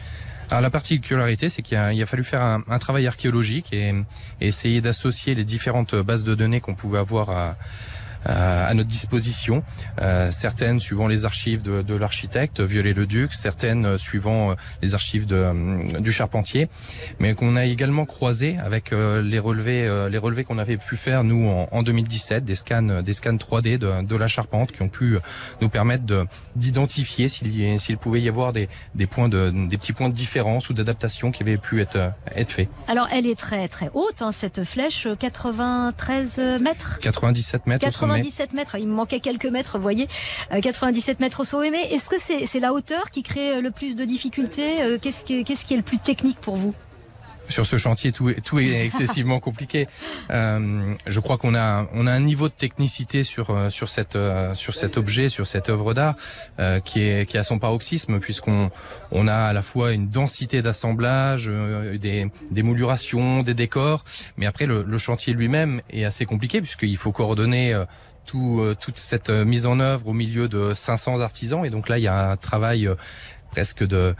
Alors la particularité, c'est qu'il a, fallu faire un, travail archéologique et, et essayer d'associer les différentes bases de données qu'on pouvait avoir à, à notre disposition. Euh, certaines suivant les archives de, de l'architecte Viollet-le-Duc, certaines euh, suivant les archives de, du charpentier, mais qu'on a également croisé avec les relevés, les relevés qu'on avait pu faire nous en, en, 2017, des scans, des scans 3D de, de, la charpente qui ont pu nous permettre d'identifier s'il s'il pouvait y avoir des, des points de, des petits points de différence ou d'adaptation qui avaient pu être, être faits. Alors elle est très très haute, hein, cette flèche, 93 mètres. 97 mètres. 97 mètres. Il me manquait quelques mètres, vous voyez. 97 euh, mètres au sommet. Est-ce que c'est la hauteur qui crée le plus de difficultés? Euh, Qu'est-ce qui est le plus technique pour vous? Sur ce chantier, tout, est- tout est excessivement compliqué. Euh, je crois qu'on a, on a un niveau de technicité sur euh, sur cette euh, sur cet objet, sur cette œuvre d'art euh, qui est qui a son paroxysme puisqu'on on a à la fois une densité d'assemblage, euh, des des moulurations, des décors, mais après le, le chantier lui-même est assez compliqué puisqu'il faut coordonner euh, tout, euh, toute cette mise en œuvre au milieu de 500 artisans et donc là il y a un travail euh, presque de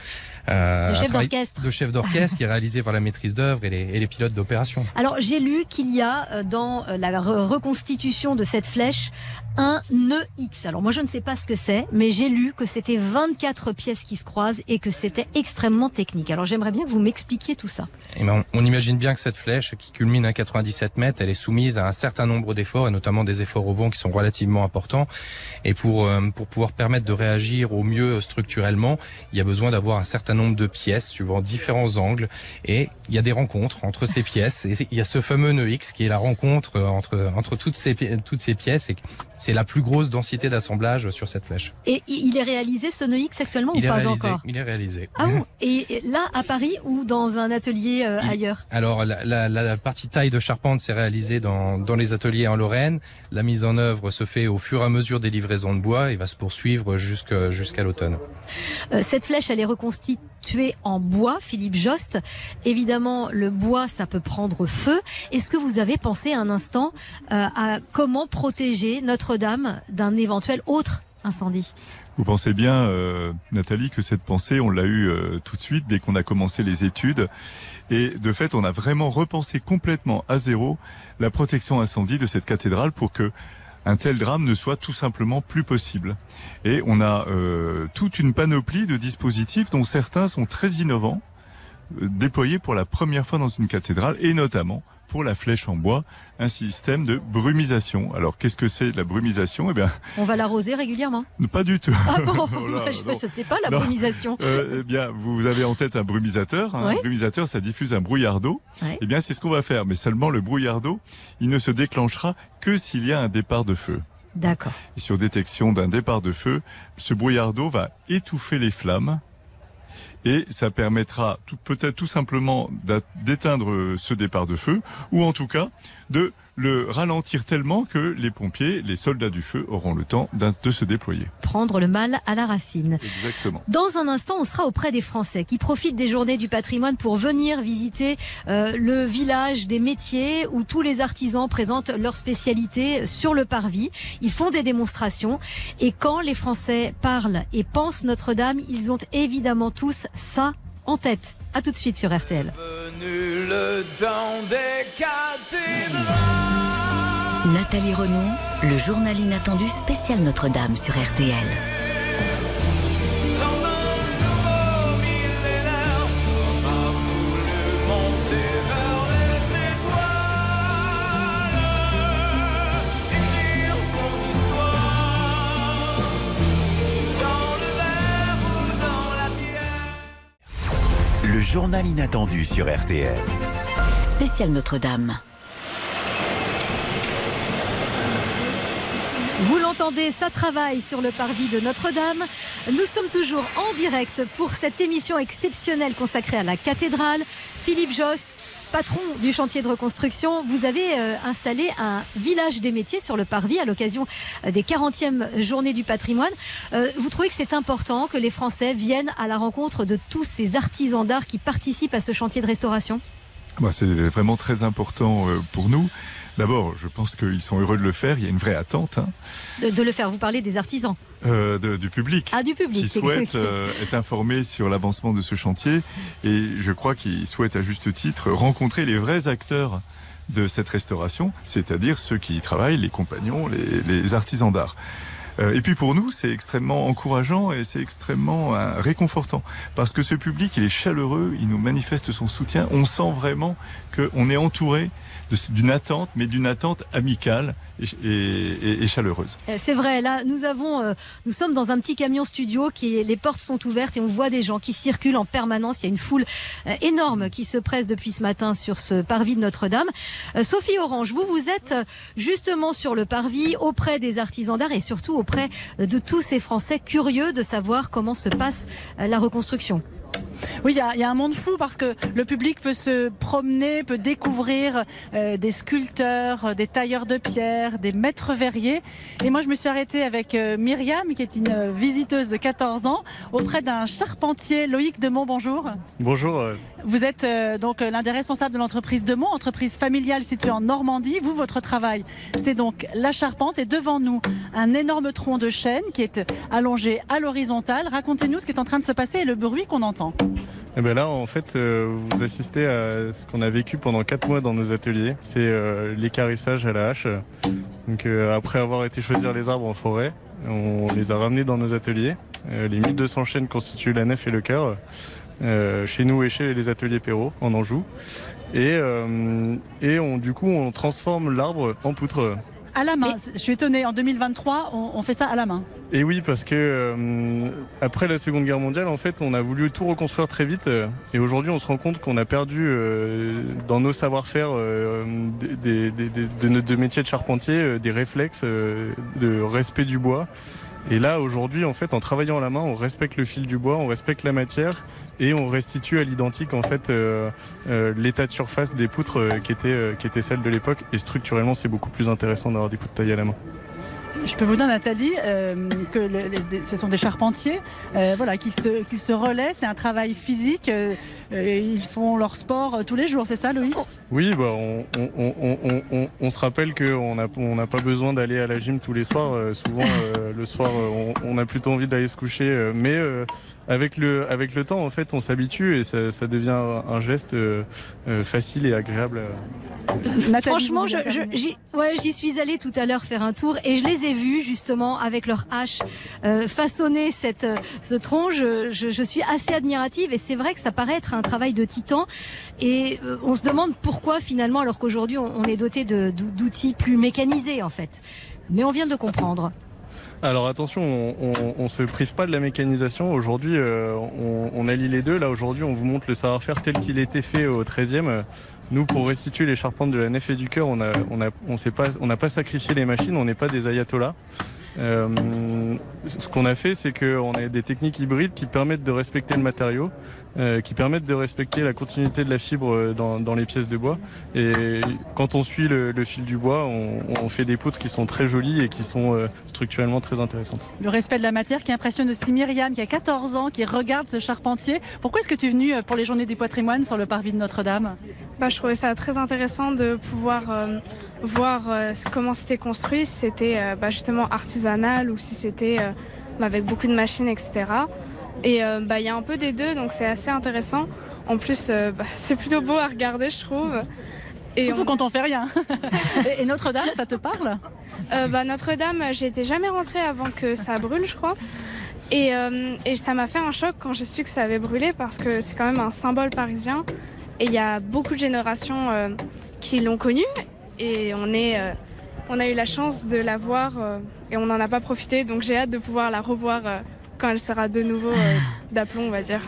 euh, chef d'orchestre. de chef d'orchestre qui est réalisé par la maîtrise d'œuvre et les, et les pilotes d'opération. Alors j'ai lu qu'il y a euh, dans euh, la re- reconstitution de cette flèche un nœud X. Alors moi je ne sais pas ce que c'est, mais j'ai lu que c'était 24 pièces qui se croisent et que c'était extrêmement technique. Alors j'aimerais bien que vous m'expliquiez tout ça. Et ben, on, on imagine bien que cette flèche qui culmine à 97 mètres, elle est soumise à un certain nombre d'efforts et notamment des efforts au vent qui sont relativement importants. Et pour euh, pour pouvoir permettre de réagir au mieux structurellement, il y a besoin d'avoir un certain nombre de pièces suivant différents angles. Et il y a des rencontres entre ces pièces. Et il y a ce fameux nœud X qui est la rencontre entre entre toutes ces toutes ces pièces. Et c'est la plus grosse densité d'assemblage sur cette flèche. Et il est réalisé ce nœud X actuellement Il ou pas réalisé. encore Il est réalisé. Ah bon Et là à Paris ou dans un atelier euh, ailleurs Alors la, la, la partie taille de charpente s'est réalisée dans, dans les ateliers en Lorraine. La mise en œuvre se fait au fur et à mesure des livraisons de bois et va se poursuivre jusque- jusqu'à l'automne. Euh, Cette flèche, elle est reconstituée en bois, Philippe Jost. Évidemment, le bois, ça peut prendre feu. Est-ce que vous avez pensé un instant euh, à comment protéger Notre-Dame d'un éventuel autre incendie? Vous pensez bien, euh, Nathalie, que cette pensée, on l'a eue euh, tout de suite dès qu'on a commencé les études. Et de fait, on a vraiment repensé complètement à zéro la protection incendie de cette cathédrale pour que un tel drame ne soit tout simplement plus possible. Et on a euh, toute une panoplie de dispositifs dont certains sont très innovants, euh, déployés pour la première fois dans une cathédrale et notamment pour la flèche en bois, un système de brumisation. Alors qu'est-ce que c'est la brumisation? Eh bien, On va l'arroser régulièrement pas du tout. Ah bon? Oh Je ne sais pas, la Non. brumisation. Euh, eh bien, vous avez en tête un brumisateur. hein. Ouais. Un brumisateur, ça diffuse un brouillard d'eau. Ouais. Eh bien, c'est ce qu'on va faire. Mais seulement le brouillard d'eau, il ne se déclenchera que s'il y a un départ de feu. D'accord. Et sur détection d'un départ de feu, ce brouillard d'eau va étouffer les flammes. Et ça permettra tout- peut-être tout simplement d'éteindre euh, ce départ de feu, ou en tout cas de le ralentir tellement que les pompiers, les soldats du feu auront le temps de se déployer. Prendre le mal à la racine. Exactement. Dans un instant, on sera auprès des Français qui profitent des journées du patrimoine pour venir visiter euh, le village des métiers où tous les artisans présentent leur spécialité sur le parvis. Ils font des démonstrations et quand les Français parlent et pensent Notre-Dame, ils ont évidemment tous ça en tête. À tout de suite sur RTL. Venu le temps des cathédrales. Nathalie Renaud, le journal inattendu spécial Notre-Dame sur RTL. Journal inattendu sur RTL. Spécial Notre-Dame. Vous l'entendez, ça travaille sur le parvis de Notre-Dame. Nous sommes toujours en direct pour cette émission exceptionnelle consacrée à la cathédrale. Philippe Jost, patron du chantier de reconstruction, vous avez euh, installé un village des métiers sur le parvis à l'occasion euh, des 40e journées du patrimoine. Euh, vous trouvez que c'est important que les Français viennent à la rencontre de tous ces artisans d'art qui participent à ce chantier de restauration? Bah, c'est vraiment très important pour nous. D'abord, je pense qu'ils sont heureux de le faire. Il y a une vraie attente hein, de, de le faire Vous parlez des artisans. euh, de- du public. Ah, du public. qui souhaitent euh, être informés sur l'avancement de ce chantier et je crois qu'ils souhaitent à juste titre rencontrer les vrais acteurs de cette restauration, c'est-à-dire ceux qui y travaillent, les compagnons, les, les artisans d'art. Euh, Et puis pour nous, c'est extrêmement encourageant et c'est extrêmement euh, réconfortant parce que ce public, il est chaleureux, il nous manifeste son soutien. On sent vraiment qu'on est entouré d'une attente, mais d'une attente amicale et, et- et- chaleureuse. Euh, C'est vrai, là, nous avons, euh, nous sommes dans un petit camion studio qui, les portes sont ouvertes et on voit des gens qui circulent en permanence. Il y a une foule euh, énorme qui se presse depuis ce matin sur ce parvis de Notre-Dame. Euh, Sophie Orange, vous, vous êtes justement sur le parvis auprès des artisans d'art et surtout auprès de tous ces Français curieux de savoir comment se passe la reconstruction. Oui, il y, a- il y a un monde fou parce que le public peut se promener, peut découvrir euh, des sculpteurs, euh, des tailleurs de pierre, des maîtres verriers. Et moi, je me suis arrêtée avec euh, Myriam, qui est une euh, visiteuse de 14 ans, auprès d'un charpentier, Loïc Demont. Bonjour. Bonjour. Vous êtes donc l'un des responsables de l'entreprise Demont, entreprise familiale située en Normandie. Vous, votre travail, c'est donc la charpente. Et devant nous, un énorme tronc de chêne qui est allongé à l'horizontale. Racontez-nous ce qui est en train de se passer et le bruit qu'on entend. Et ben là, en fait, euh, vous assistez à ce qu'on a vécu pendant 4 mois dans nos ateliers. C'est euh, l'écarissage à la hache. Donc, euh, après avoir été choisir les arbres en forêt, on les a ramenés dans nos ateliers. Les 1200 chênes constituent la nef et le cœur, chez nous et chez les ateliers Perrault, en Anjou. Et, et on, du coup, on transforme l'arbre en poutre. À la main. Je suis étonnée. En 2023, on, on fait ça à la main. Et oui, parce que euh, après la Seconde Guerre mondiale, en fait, on a voulu tout reconstruire très vite. euh, et aujourd'hui, on se rend compte qu'on a perdu euh, dans nos savoir-faire des, des- des- de notre de métier de charpentier des réflexes de respect du bois. Et là, aujourd'hui, en fait, en travaillant à la main, on respecte le fil du bois, on respecte la matière et on restitue à l'identique, en fait, euh, euh, l'état de surface des poutres euh, qui étaient euh, qui celles de l'époque. Et structurellement, c'est beaucoup plus intéressant d'avoir des poutres taillées à la main. Je peux vous dire, Nathalie, euh, que ce sont des charpentiers euh, voilà, qui, se, qui se relaient. C'est un travail physique. euh, euh, ils font leur sport tous les jours, c'est ça, Louis Oui, bah, on, on- se rappelle qu'on n'a on n'a pas besoin d'aller à la gym tous les soirs. Souvent, le soir, on, a plutôt envie d'aller se coucher. mais avec, le, avec le temps, en fait, on s'habitue et ça, ça devient un, geste euh, euh, facile et agréable. Nathalie, Franchement, je- je- j'y ouais, suis allée tout à l'heure faire un tour et je les ai vus justement avec leur hache euh, façonner cette, ce tronc. Je, je- je suis assez admirative et c'est vrai que ça paraît être un travail de titan. Et euh, on se demande pourquoi finalement, alors qu'aujourd'hui on, on est doté d'outils plus mécanisés en fait. Mais on vient de comprendre. Alors attention, on, on se prive pas de la mécanisation. Aujourd'hui, euh, on, on allie les deux. Là, aujourd'hui, on vous montre le savoir-faire tel qu'il était fait au 13e. Nous, pour restituer les charpentes de la nef et du cœur, on n'a pas sacrifié les machines. On n'est pas des ayatollahs. Euh, ce qu'on a fait, c'est qu'on a des techniques hybrides qui permettent de respecter le matériau, euh, qui permettent de respecter la continuité de la fibre euh, dans, dans les pièces de bois. Et quand on suit le, le fil du bois, on, on fait des poutres qui sont très jolies et qui sont euh, structurellement très intéressantes. Le respect de la matière qui impressionne aussi Myriam, qui a 14 ans, qui regarde ce charpentier. Pourquoi est-ce que tu es venue pour les Journées du patrimoine sur le parvis de Notre-Dame? Bah, je trouvais ça très intéressant de pouvoir euh, voir euh, comment c'était construit, si c'était euh, bah, justement artisanal ou si c'était euh, bah, avec beaucoup de machines, etc. Et euh, bah, il y a un peu des deux, donc c'est assez intéressant. En plus, euh, bah, c'est plutôt beau à regarder, je trouve. Surtout quand on fait rien. et Notre-Dame, ça te parle? Euh, bah, Notre-Dame, j'étais jamais rentrée avant que ça brûle, je crois. Et, et ça m'a fait un choc quand j'ai su que ça avait brûlé parce que c'est quand même un symbole parisien. Et il y a beaucoup de générations qui l'ont connu. Et on, est, on a eu la chance de la voir et on n'en a pas profité. Donc j'ai hâte de pouvoir la revoir quand elle sera de nouveau euh, d'aplomb, on va dire.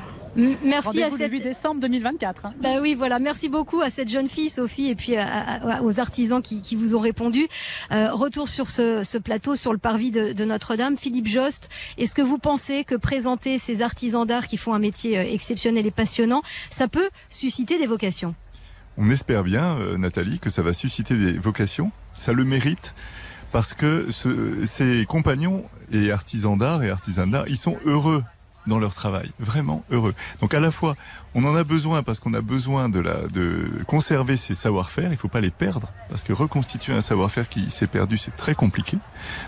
Merci à le cette 8 décembre 2024. hein. Bah oui, voilà. Merci beaucoup à cette jeune fille, Sophie, et puis à- à- aux artisans qui, qui vous ont répondu. Euh, retour sur ce, ce plateau, sur le parvis de, de Notre-Dame. Philippe Jost, est-ce que vous pensez que présenter ces artisans d'art qui font un métier euh, exceptionnel et passionnant, ça peut susciter des vocations? On espère bien, euh, Nathalie, que ça va susciter des vocations. Ça le mérite parce que ce- ces compagnons et artisans d'art et artisans d'art, ils sont heureux dans leur travail, vraiment heureux. Donc à la fois, on en a besoin parce qu'on a besoin de, la, de conserver ces savoir-faire, il faut pas les perdre, parce que reconstituer un savoir-faire qui s'est perdu, c'est très compliqué.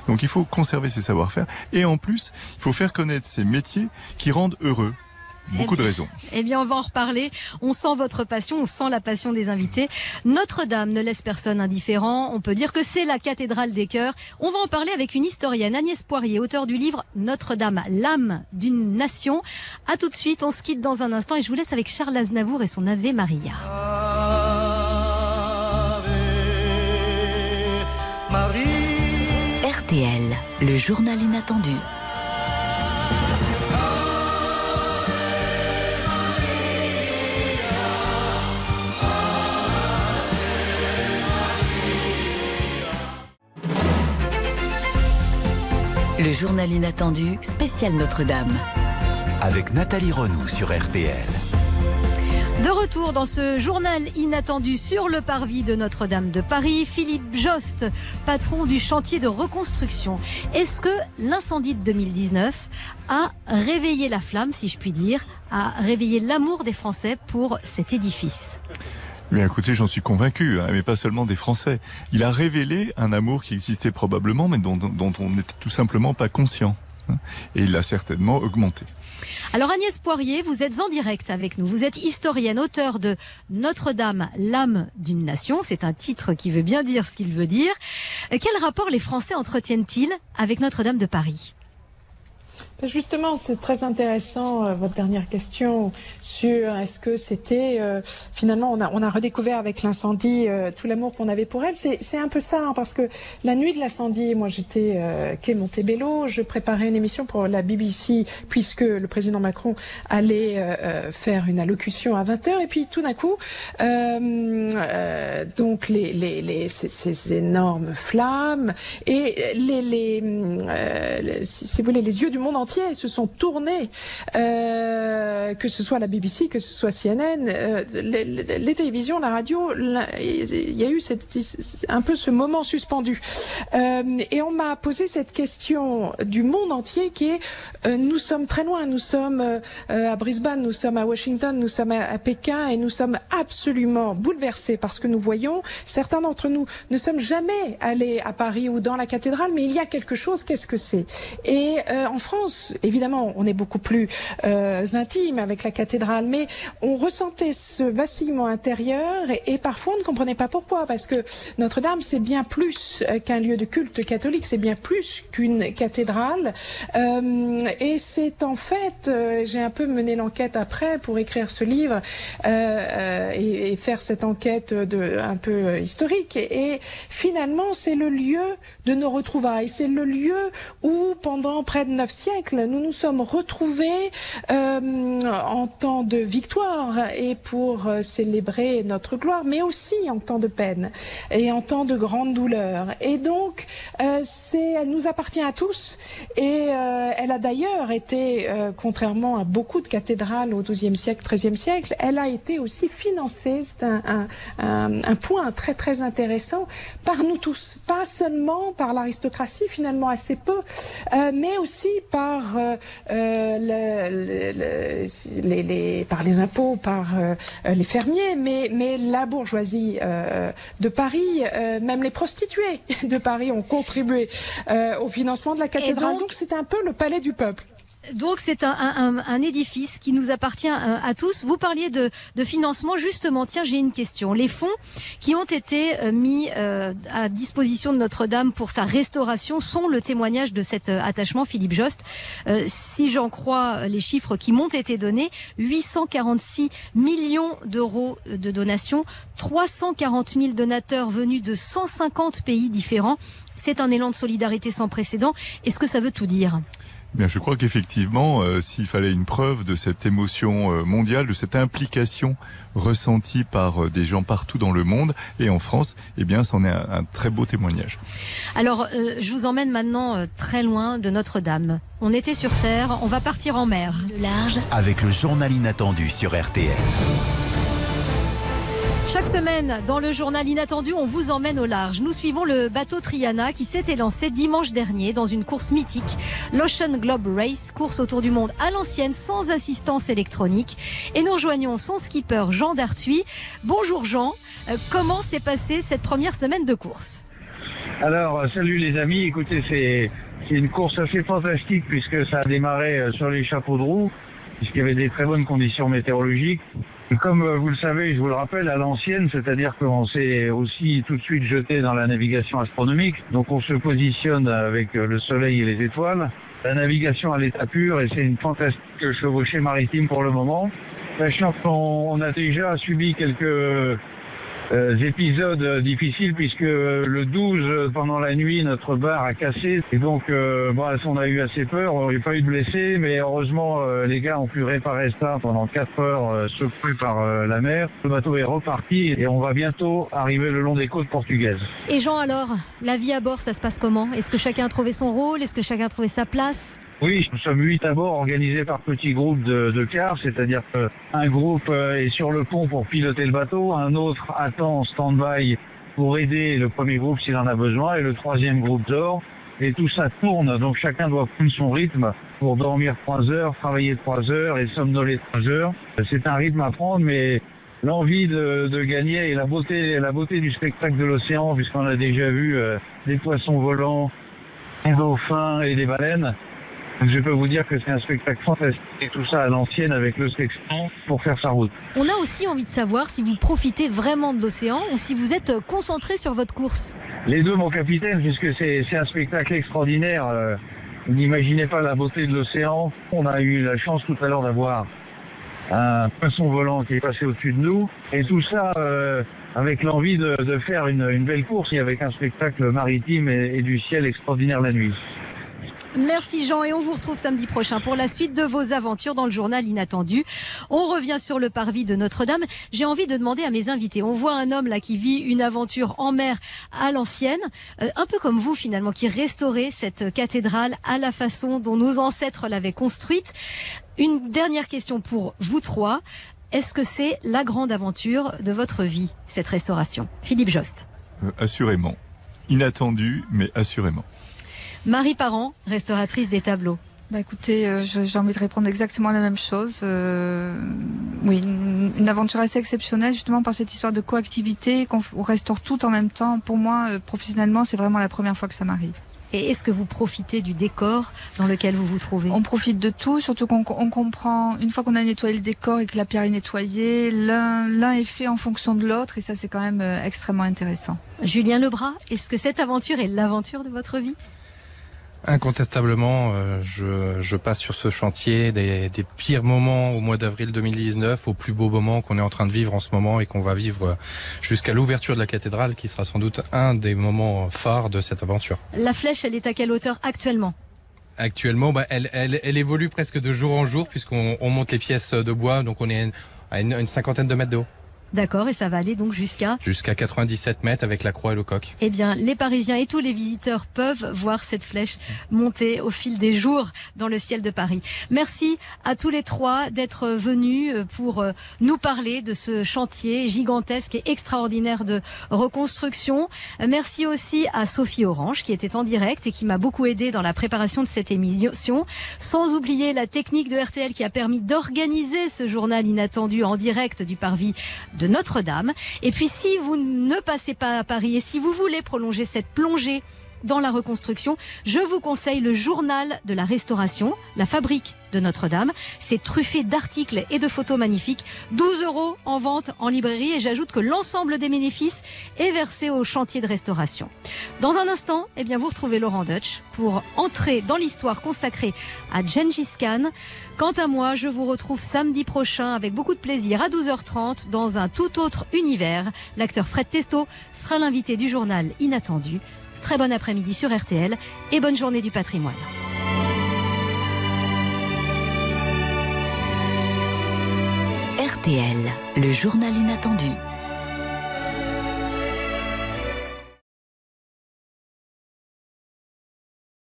Donc il faut conserver ces savoir-faire, et en plus, il faut faire connaître ces métiers qui rendent heureux. Beaucoup de raisons. Eh bien, on va en reparler. On sent votre passion, on sent la passion des invités. Notre-Dame ne laisse personne indifférent. On peut dire que c'est la cathédrale des cœurs. On va en parler avec une historienne, Agnès Poirier, auteur du livre Notre-Dame, l'âme d'une nation. À tout de suite, on se quitte dans un instant et je vous laisse avec Charles Aznavour et son Ave Maria. RTL, le journal inattendu. Le journal inattendu, spécial Notre-Dame. avec Nathalie Renaud sur RTL. De retour dans ce journal inattendu sur le parvis de Notre-Dame de Paris, Philippe Jost, patron du chantier de reconstruction. Est-ce que l'incendie de 2019 a réveillé la flamme, si je puis dire, a réveillé l'amour des Français pour cet édifice? Mais écoutez, j'en suis convaincu, hein, mais pas seulement des Français. Il a révélé un amour qui existait probablement, mais dont, on n'était tout simplement pas conscient. hein. Et il l'a certainement augmenté. Alors Agnès Poirier, vous êtes en direct avec nous. Vous êtes historienne, auteur de Notre-Dame, l'âme d'une nation. C'est un titre qui veut bien dire ce qu'il veut dire. Euh, Quel rapport les Français entretiennent-ils avec Notre-Dame de Paris? Justement, c'est très intéressant euh, votre dernière question sur est-ce que c'était euh, finalement on a, on a redécouvert avec l'incendie euh, tout l'amour qu'on avait pour elle. C'est un peu ça hein, parce que la nuit de l'incendie, moi j'étais euh, quai Montebello, je préparais une émission pour la BBC puisque le président Macron allait faire une allocution à 20h et puis tout d'un coup donc les, les, les ces, ces énormes flammes et les, les, si vous voulez les yeux du monde se sont tournés euh, que ce soit la BBC que ce soit CNN euh, les, télévisions la radio il y a eu un peu ce moment suspendu. Euh, et on m'a posé cette question du monde entier qui est nous sommes très loin nous sommes à Brisbane nous sommes à Washington nous sommes à, Pékin et nous sommes absolument bouleversés parce que nous voyons certains d'entre nous ne sommes jamais allés à Paris ou dans la cathédrale mais il y a quelque chose qu'est-ce que c'est? Et en France évidemment on est beaucoup plus euh, intime avec la cathédrale mais on ressentait ce vacillement intérieur et, parfois on ne comprenait pas pourquoi parce que Notre-Dame c'est bien plus euh, qu'un lieu de culte catholique c'est bien plus qu'une cathédrale. Euh, et c'est en fait j'ai un peu mené l'enquête après pour écrire ce livre et, faire cette enquête de un peu historique. Et finalement c'est le lieu de nos retrouvailles. C'est le lieu où pendant près de neuf siècles nous nous sommes retrouvés euh, en temps de victoire et pour euh, célébrer notre gloire mais aussi en temps de peine et en temps de grande douleur. Et donc euh, elle nous appartient à tous et elle a d'ailleurs été contrairement à beaucoup de cathédrales au XIIe siècle XIIIe siècle elle a été aussi financée. C'est un, point très très intéressant par nous tous. Pas seulement par l'aristocratie finalement assez peu mais aussi par euh, euh, le- le- le- les, les- par les impôts par euh, les fermiers mais mais la bourgeoisie de Paris même les prostituées de Paris ont contribué au financement de la cathédrale. donc c'est un peu le palais du peuple Donc c'est un, un- édifice qui nous appartient euh, à tous. Vous parliez de, de financement justement. Tiens, j'ai une question. Les fonds qui ont été euh, mis euh, à disposition de Notre-Dame pour sa restauration sont le témoignage de cet attachement, Philippe Jost. Si j'en crois les chiffres qui m'ont été donnés, 846 millions d'euros de donations, 340 000 donateurs venus de 150 pays différents. C'est un élan de solidarité sans précédent. Est-ce que ça veut tout dire? Bien, je crois qu'effectivement, euh, s'il fallait une preuve de cette émotion euh, mondiale, de cette implication ressentie par euh, des gens partout dans le monde et en France, eh bien, c'en est un, un très beau témoignage. Alors, euh, je vous emmène maintenant euh, très loin de Notre-Dame. On était sur Terre, on va partir en mer. Le large. Avec le journal inattendu sur RTL. Chaque semaine, dans le journal inattendu, on vous emmène au large. Nous suivons le bateau Triana qui s'était lancé dimanche dernier dans une course mythique, l'Ocean Globe Race, course autour du monde à l'ancienne sans assistance électronique. Et nous rejoignons son skipper Jean Dartuy. Bonjour Jean, Euh, comment s'est passée cette première semaine de course? Alors, euh, salut les amis. Écoutez, c'est c'est une course assez fantastique puisque ça a démarré euh, sur les chapeaux de roue, puisqu'il y avait des très bonnes conditions météorologiques. Comme euh, vous le savez, je vous le rappelle, à l'ancienne, c'est-à-dire qu'on s'est aussi tout de suite jeté dans la navigation astronomique. Donc on se positionne avec euh, le soleil et les étoiles. La navigation à l'état pur et c'est une fantastique chevauchée maritime pour le moment. Sachant qu'on on a déjà subi quelques euh, épisodes difficiles puisque euh, le 12 euh, pendant la nuit notre bar a cassé. Et donc euh, bon, on a eu assez peur, on n'a pas eu de blessés. Mais heureusement euh, les gars ont pu réparer ça pendant 4 heures secoués par la mer. Le bateau est reparti et on va bientôt arriver le long des côtes portugaises. Et Jean alors, la vie à bord, ça se passe comment? Est-ce que chacun a trouvé son rôle? Est-ce que chacun a trouvé sa place? Oui, nous sommes huit à bord organisés par petits groupes de, de quarts, c'est-à-dire qu'un groupe euh, est sur le pont pour piloter le bateau, un autre attend en stand-by pour aider le premier groupe s'il en a besoin, et le troisième groupe dort. Et tout ça tourne, donc chacun doit prendre son rythme pour dormir trois heures, travailler trois heures et somnoler trois heures. C'est un rythme à prendre, mais l'envie de, de gagner et la beauté, la beauté du spectacle de l'océan, puisqu'on a déjà vu euh, des poissons volants, des dauphins et des baleines. Je peux vous dire que c'est un spectacle fantastique et tout ça à l'ancienne avec le sextant pour faire sa route. On a aussi envie de savoir si vous profitez vraiment de l'océan ou si vous êtes concentré sur votre course. Les deux, mon capitaine, puisque c'est un spectacle extraordinaire. euh, vous n'imaginez pas la beauté de l'océan. On a eu la chance tout à l'heure d'avoir un poisson volant qui est passé au-dessus de nous. Et tout ça euh, avec l'envie de, de faire une, une belle course et avec un spectacle maritime et, et du ciel extraordinaire la nuit. Merci Jean et on vous retrouve samedi prochain pour la suite de vos aventures dans le journal Inattendu. On revient sur le parvis de Notre-Dame. J'ai envie de demander à mes invités. On voit un homme là qui vit une aventure en mer à l'ancienne, euh, un peu comme vous finalement, qui restaurait cette cathédrale à la façon dont nos ancêtres l'avaient construite. Une dernière question pour vous trois. Est-ce que c'est la grande aventure de votre vie, cette restauration? Philippe Jost. Euh, assurément. Inattendu, mais assurément. Marie Parent, restauratrice des tableaux. Bah écoutez, euh, j'ai envie de répondre exactement la même chose. Euh, oui, une, une aventure assez exceptionnelle justement par cette histoire de coactivité, qu'on restaure tout en même temps. Pour moi, euh, professionnellement, c'est vraiment la première fois que ça m'arrive. Et est-ce que vous profitez du décor dans lequel vous vous trouvez? On profite de tout, surtout qu'on on comprend, une fois qu'on a nettoyé le décor et que la pierre est nettoyée, l'un l'un est fait en fonction de l'autre et ça c'est quand même euh, extrêmement intéressant. Julien Lebras, est-ce que cette aventure est l'aventure de votre vie? Incontestablement, euh, je, je passe sur ce chantier des, des pires moments au mois d'avril 2019 aux plus beaux moments qu'on est en train de vivre en ce moment et qu'on va vivre jusqu'à l'ouverture de la cathédrale qui sera sans doute un des moments phares de cette aventure. La flèche, elle est à quelle hauteur actuellement? Actuellement, bah, elle, elle, elle évolue presque de jour en jour puisqu'on on monte les pièces de bois, donc on est à une, une cinquantaine de mètres de haut, D'accord, et ça va aller donc jusqu'à jusqu'à 97 mètres avec la croix et le coq. Eh bien, les Parisiens et tous les visiteurs peuvent voir cette flèche monter au fil des jours dans le ciel de Paris. Merci à tous les trois d'être venus euh, pour euh, nous parler de ce chantier gigantesque et extraordinaire de reconstruction. Merci aussi à Sophie Orange qui était en direct et qui m'a beaucoup aidé dans la préparation de cette émission. Sans oublier la technique de RTL qui a permis d'organiser ce journal inattendu en direct du parvis de Notre-Dame. Et puis si vous ne passez pas à Paris et si vous voulez prolonger cette plongée dans la reconstruction, je vous conseille le journal de la restauration, la fabrique de Notre-Dame. C'est truffé d'articles et de photos magnifiques. 12 euros en vente en librairie et j'ajoute que l'ensemble des bénéfices est versé au chantier de restauration. Dans un instant, eh bien, vous retrouvez Laurent Deutsch pour entrer dans l'histoire consacrée à Gengis Khan. Quant à moi, je vous retrouve samedi prochain avec beaucoup de plaisir à 12h30 dans un tout autre univers. L'acteur Fred Testo sera l'invité du journal Inattendu. Très bon après-midi sur RTL et bonne journée du patrimoine. RTL, le journal inattendu.